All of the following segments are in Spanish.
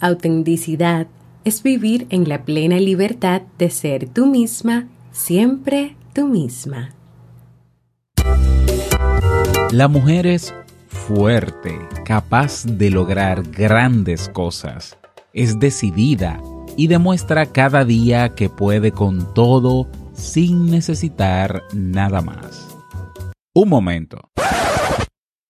Autenticidad es vivir en la plena libertad de ser tú misma, siempre tú misma. La mujer es fuerte, capaz de lograr grandes cosas. Es decidida y demuestra cada día que puede con todo sin necesitar nada más. Un momento.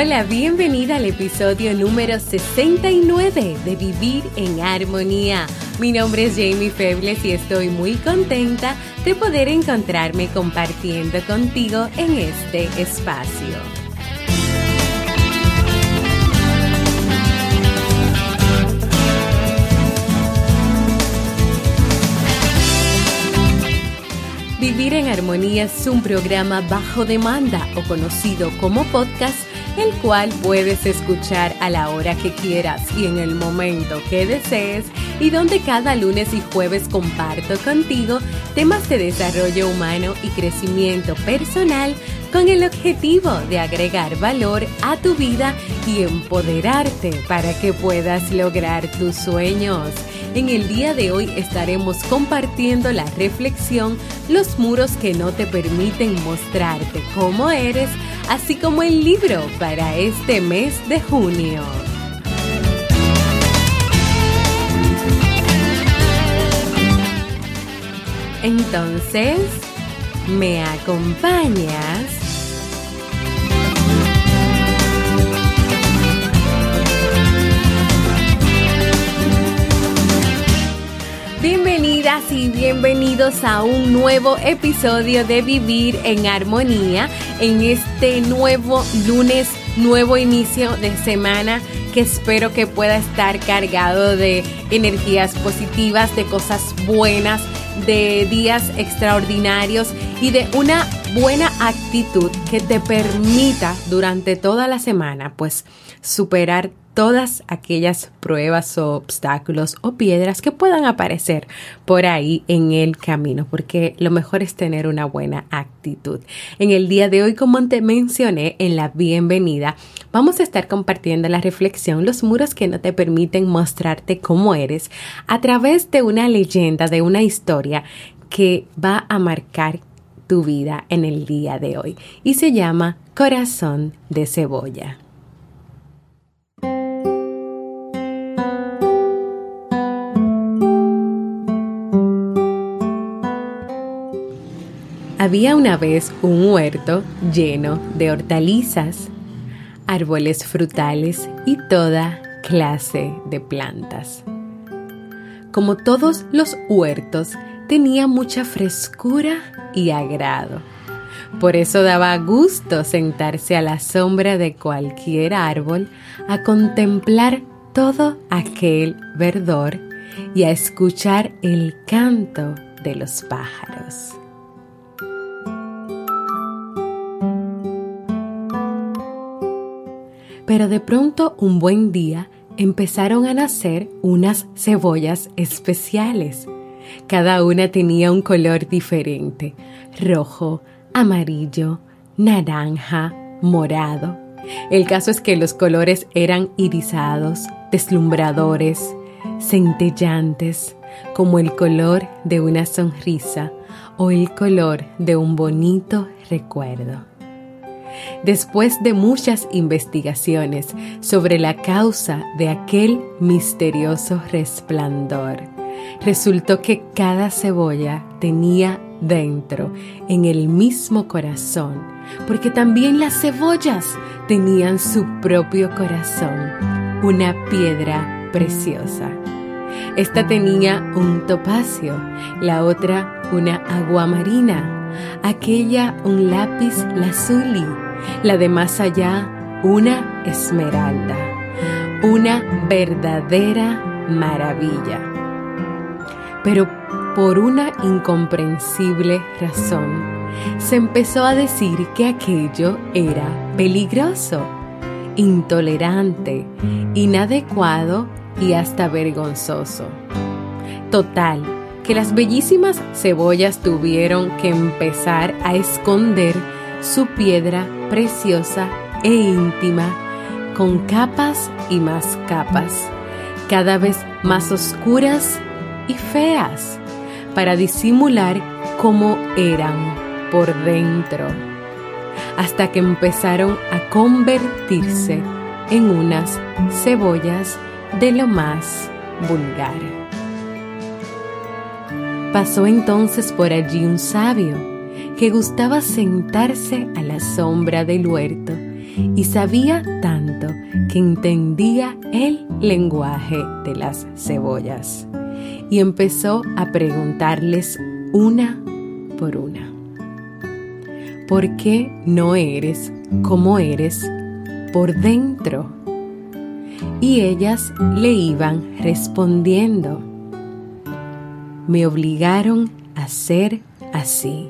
Hola, bienvenida al episodio número 69 de Vivir en Armonía. Mi nombre es Jamie Febles y estoy muy contenta de poder encontrarme compartiendo contigo en este espacio. Vivir en Armonía es un programa bajo demanda o conocido como podcast el cual puedes escuchar a la hora que quieras y en el momento que desees y donde cada lunes y jueves comparto contigo temas de desarrollo humano y crecimiento personal con el objetivo de agregar valor a tu vida y empoderarte para que puedas lograr tus sueños. En el día de hoy estaremos compartiendo la reflexión Los muros que no te permiten mostrarte cómo eres, así como el libro para este mes de junio. Entonces, ¿me acompañas? Bienvenidas y bienvenidos a un nuevo episodio de Vivir en Armonía en este nuevo lunes, nuevo inicio de semana que espero que pueda estar cargado de energías positivas, de cosas buenas, de días extraordinarios y de una buena actitud que te permita durante toda la semana pues superar todas aquellas pruebas o obstáculos o piedras que puedan aparecer por ahí en el camino, porque lo mejor es tener una buena actitud. En el día de hoy, como te mencioné en la bienvenida, vamos a estar compartiendo la reflexión Los muros que no te permiten mostrarte cómo eres a través de una leyenda, de una historia que va a marcar tu vida en el día de hoy y se llama Corazón de Cebolla. Había una vez un huerto lleno de hortalizas, árboles frutales y toda clase de plantas. Como todos los huertos, tenía mucha frescura y agrado. Por eso daba gusto sentarse a la sombra de cualquier árbol a contemplar todo aquel verdor y a escuchar el canto de los pájaros. Pero de pronto un buen día empezaron a nacer unas cebollas especiales. Cada una tenía un color diferente, rojo, amarillo, naranja, morado. El caso es que los colores eran irisados, deslumbradores, centellantes, como el color de una sonrisa o el color de un bonito recuerdo. Después de muchas investigaciones sobre la causa de aquel misterioso resplandor, resultó que cada cebolla tenía dentro, en el mismo corazón, porque también las cebollas tenían su propio corazón, una piedra preciosa. Esta tenía un topacio, la otra una aguamarina, aquella un lápiz lazuli, la de más allá una esmeralda, una verdadera maravilla. Pero por una incomprensible razón, se empezó a decir que aquello era peligroso, intolerante, inadecuado y hasta vergonzoso. Total, que las bellísimas cebollas tuvieron que empezar a esconder su piedra preciosa e íntima con capas y más capas, cada vez más oscuras y feas para disimular cómo eran por dentro, hasta que empezaron a convertirse en unas cebollas de lo más vulgar. Pasó entonces por allí un sabio que gustaba sentarse a la sombra del huerto y sabía tanto que entendía el lenguaje de las cebollas y empezó a preguntarles una por una. ¿Por qué no eres como eres por dentro? Y ellas le iban respondiendo. Me obligaron a ser así.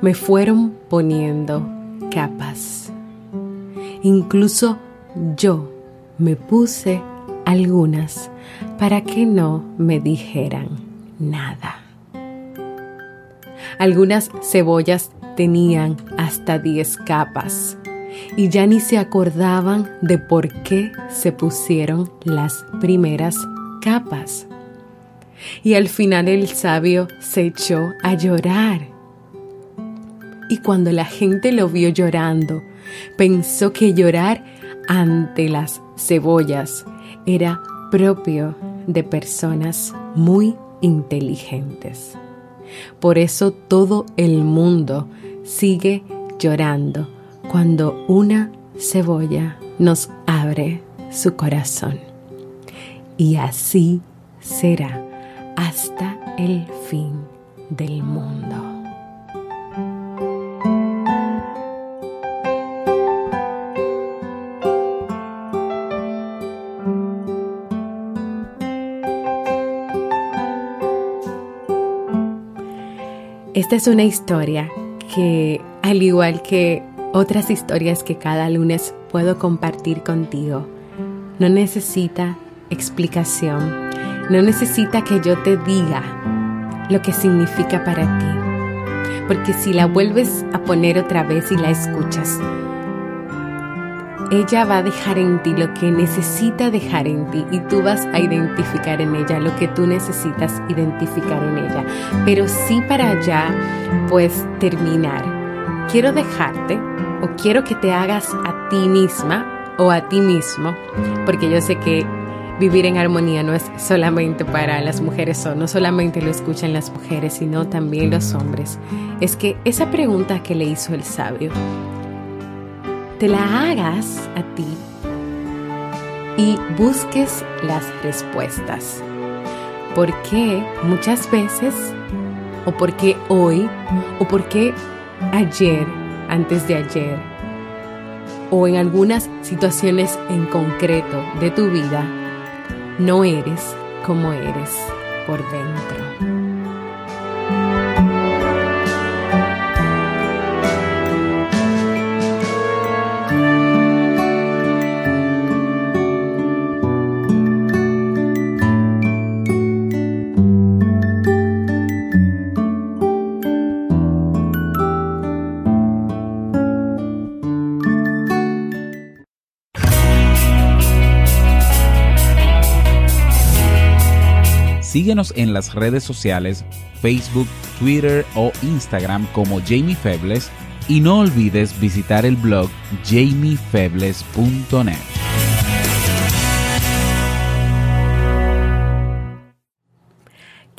Me fueron poniendo capas. Incluso yo me puse algunas para que no me dijeran nada. Algunas cebollas tenían hasta 10 capas y ya ni se acordaban de por qué se pusieron las primeras capas. Y al final el sabio se echó a llorar. Y cuando la gente lo vio llorando, pensó que llorar ante las cebollas era propio de personas muy inteligentes. Por eso todo el mundo sigue llorando cuando una cebolla nos abre su corazón. Y así será hasta el fin del mundo. Esta es una historia que, al igual que otras historias que cada lunes puedo compartir contigo, no necesita explicación, no necesita que yo te diga lo que significa para ti. Porque si la vuelves a poner otra vez y la escuchas, ella va a dejar en ti lo que necesita dejar en ti y tú vas a identificar en ella lo que tú necesitas identificar en ella. Pero sí para ya, pues terminar, quiero dejarte o quiero que te hagas a ti misma o a ti mismo, porque yo sé que vivir en armonía no es solamente para las mujeres o no solamente lo escuchan las mujeres, sino también los hombres. Es que esa pregunta que le hizo el sabio, te la hagas a ti y busques las respuestas. ¿Por qué muchas veces? ¿O por qué hoy? ¿O por qué ayer, antes de ayer? ¿O en algunas situaciones en concreto de tu vida no eres como eres por dentro? Síguenos en las redes sociales, Facebook, Twitter o Instagram como Jamie Febles y no olvides visitar el blog jamiefebles.net.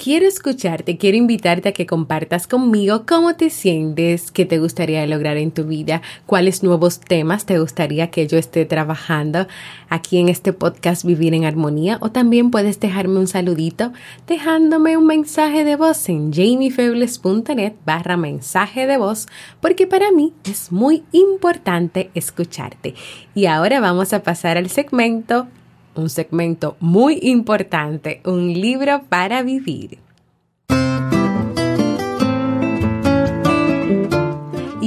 quiero escucharte, quiero invitarte a que compartas conmigo cómo te sientes, qué te gustaría lograr en tu vida, cuáles nuevos temas te gustaría que yo esté trabajando aquí en este podcast Vivir en Armonía o también puedes dejarme un saludito dejándome un mensaje de voz en jamiefebles.net barra mensaje de voz porque para mí es muy importante escucharte. Y ahora vamos a pasar al segmento un segmento muy importante, un libro para vivir.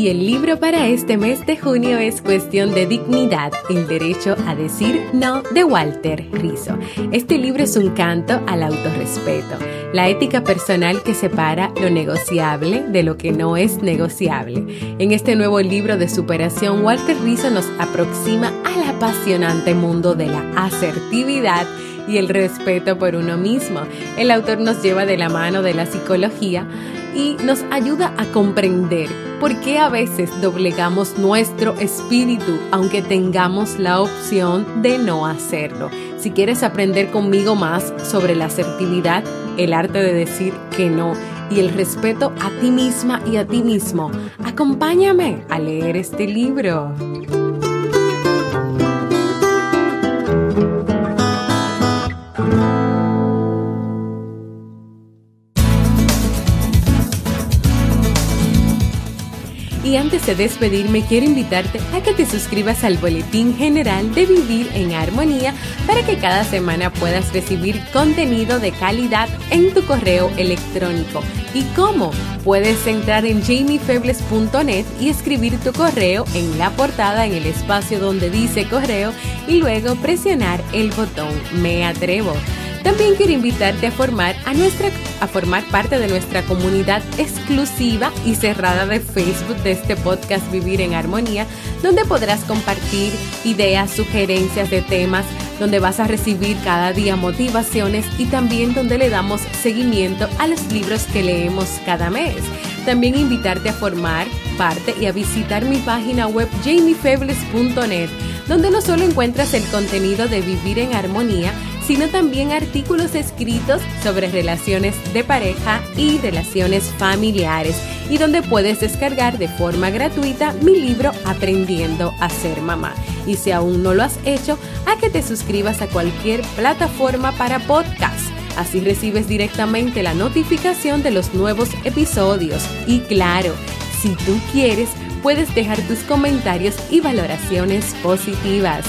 Y el libro para este mes de junio es Cuestión de Dignidad, el derecho a decir no de Walter Rizzo. Este libro es un canto al autorrespeto, la ética personal que separa lo negociable de lo que no es negociable. En este nuevo libro de superación, Walter Rizzo nos aproxima al apasionante mundo de la asertividad y el respeto por uno mismo. El autor nos lleva de la mano de la psicología y nos ayuda a comprender por qué a veces doblegamos nuestro espíritu aunque tengamos la opción de no hacerlo. Si quieres aprender conmigo más sobre la asertividad, el arte de decir que no y el respeto a ti misma y a ti mismo, acompáñame a leer este libro. Antes de despedirme, quiero invitarte a que te suscribas al Boletín General de Vivir en Armonía para que cada semana puedas recibir contenido de calidad en tu correo electrónico. ¿Y cómo? Puedes entrar en jamiefebles.net y escribir tu correo en la portada en el espacio donde dice correo y luego presionar el botón Me atrevo. También quiero invitarte a formar a nuestra a formar parte de nuestra comunidad exclusiva y cerrada de Facebook de este podcast Vivir en Armonía, donde podrás compartir ideas, sugerencias de temas, donde vas a recibir cada día motivaciones y también donde le damos seguimiento a los libros que leemos cada mes. También invitarte a formar parte y a visitar mi página web jamiefebles.net, donde no solo encuentras el contenido de Vivir en Armonía, sino también artículos escritos sobre relaciones de pareja y relaciones familiares y donde puedes descargar de forma gratuita mi libro Aprendiendo a ser mamá. Y si aún no lo has hecho, a que te suscribas a cualquier plataforma para podcast. Así recibes directamente la notificación de los nuevos episodios. Y claro, si tú quieres, puedes dejar tus comentarios y valoraciones positivas.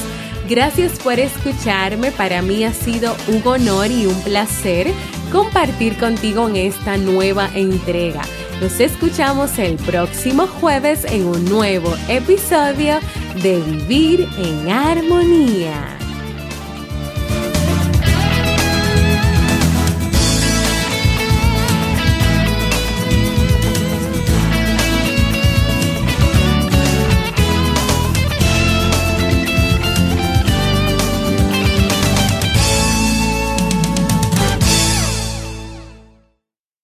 Gracias por escucharme. Para mí ha sido un honor y un placer compartir contigo en esta nueva entrega. Nos escuchamos el próximo jueves en un nuevo episodio de Vivir en Armonía.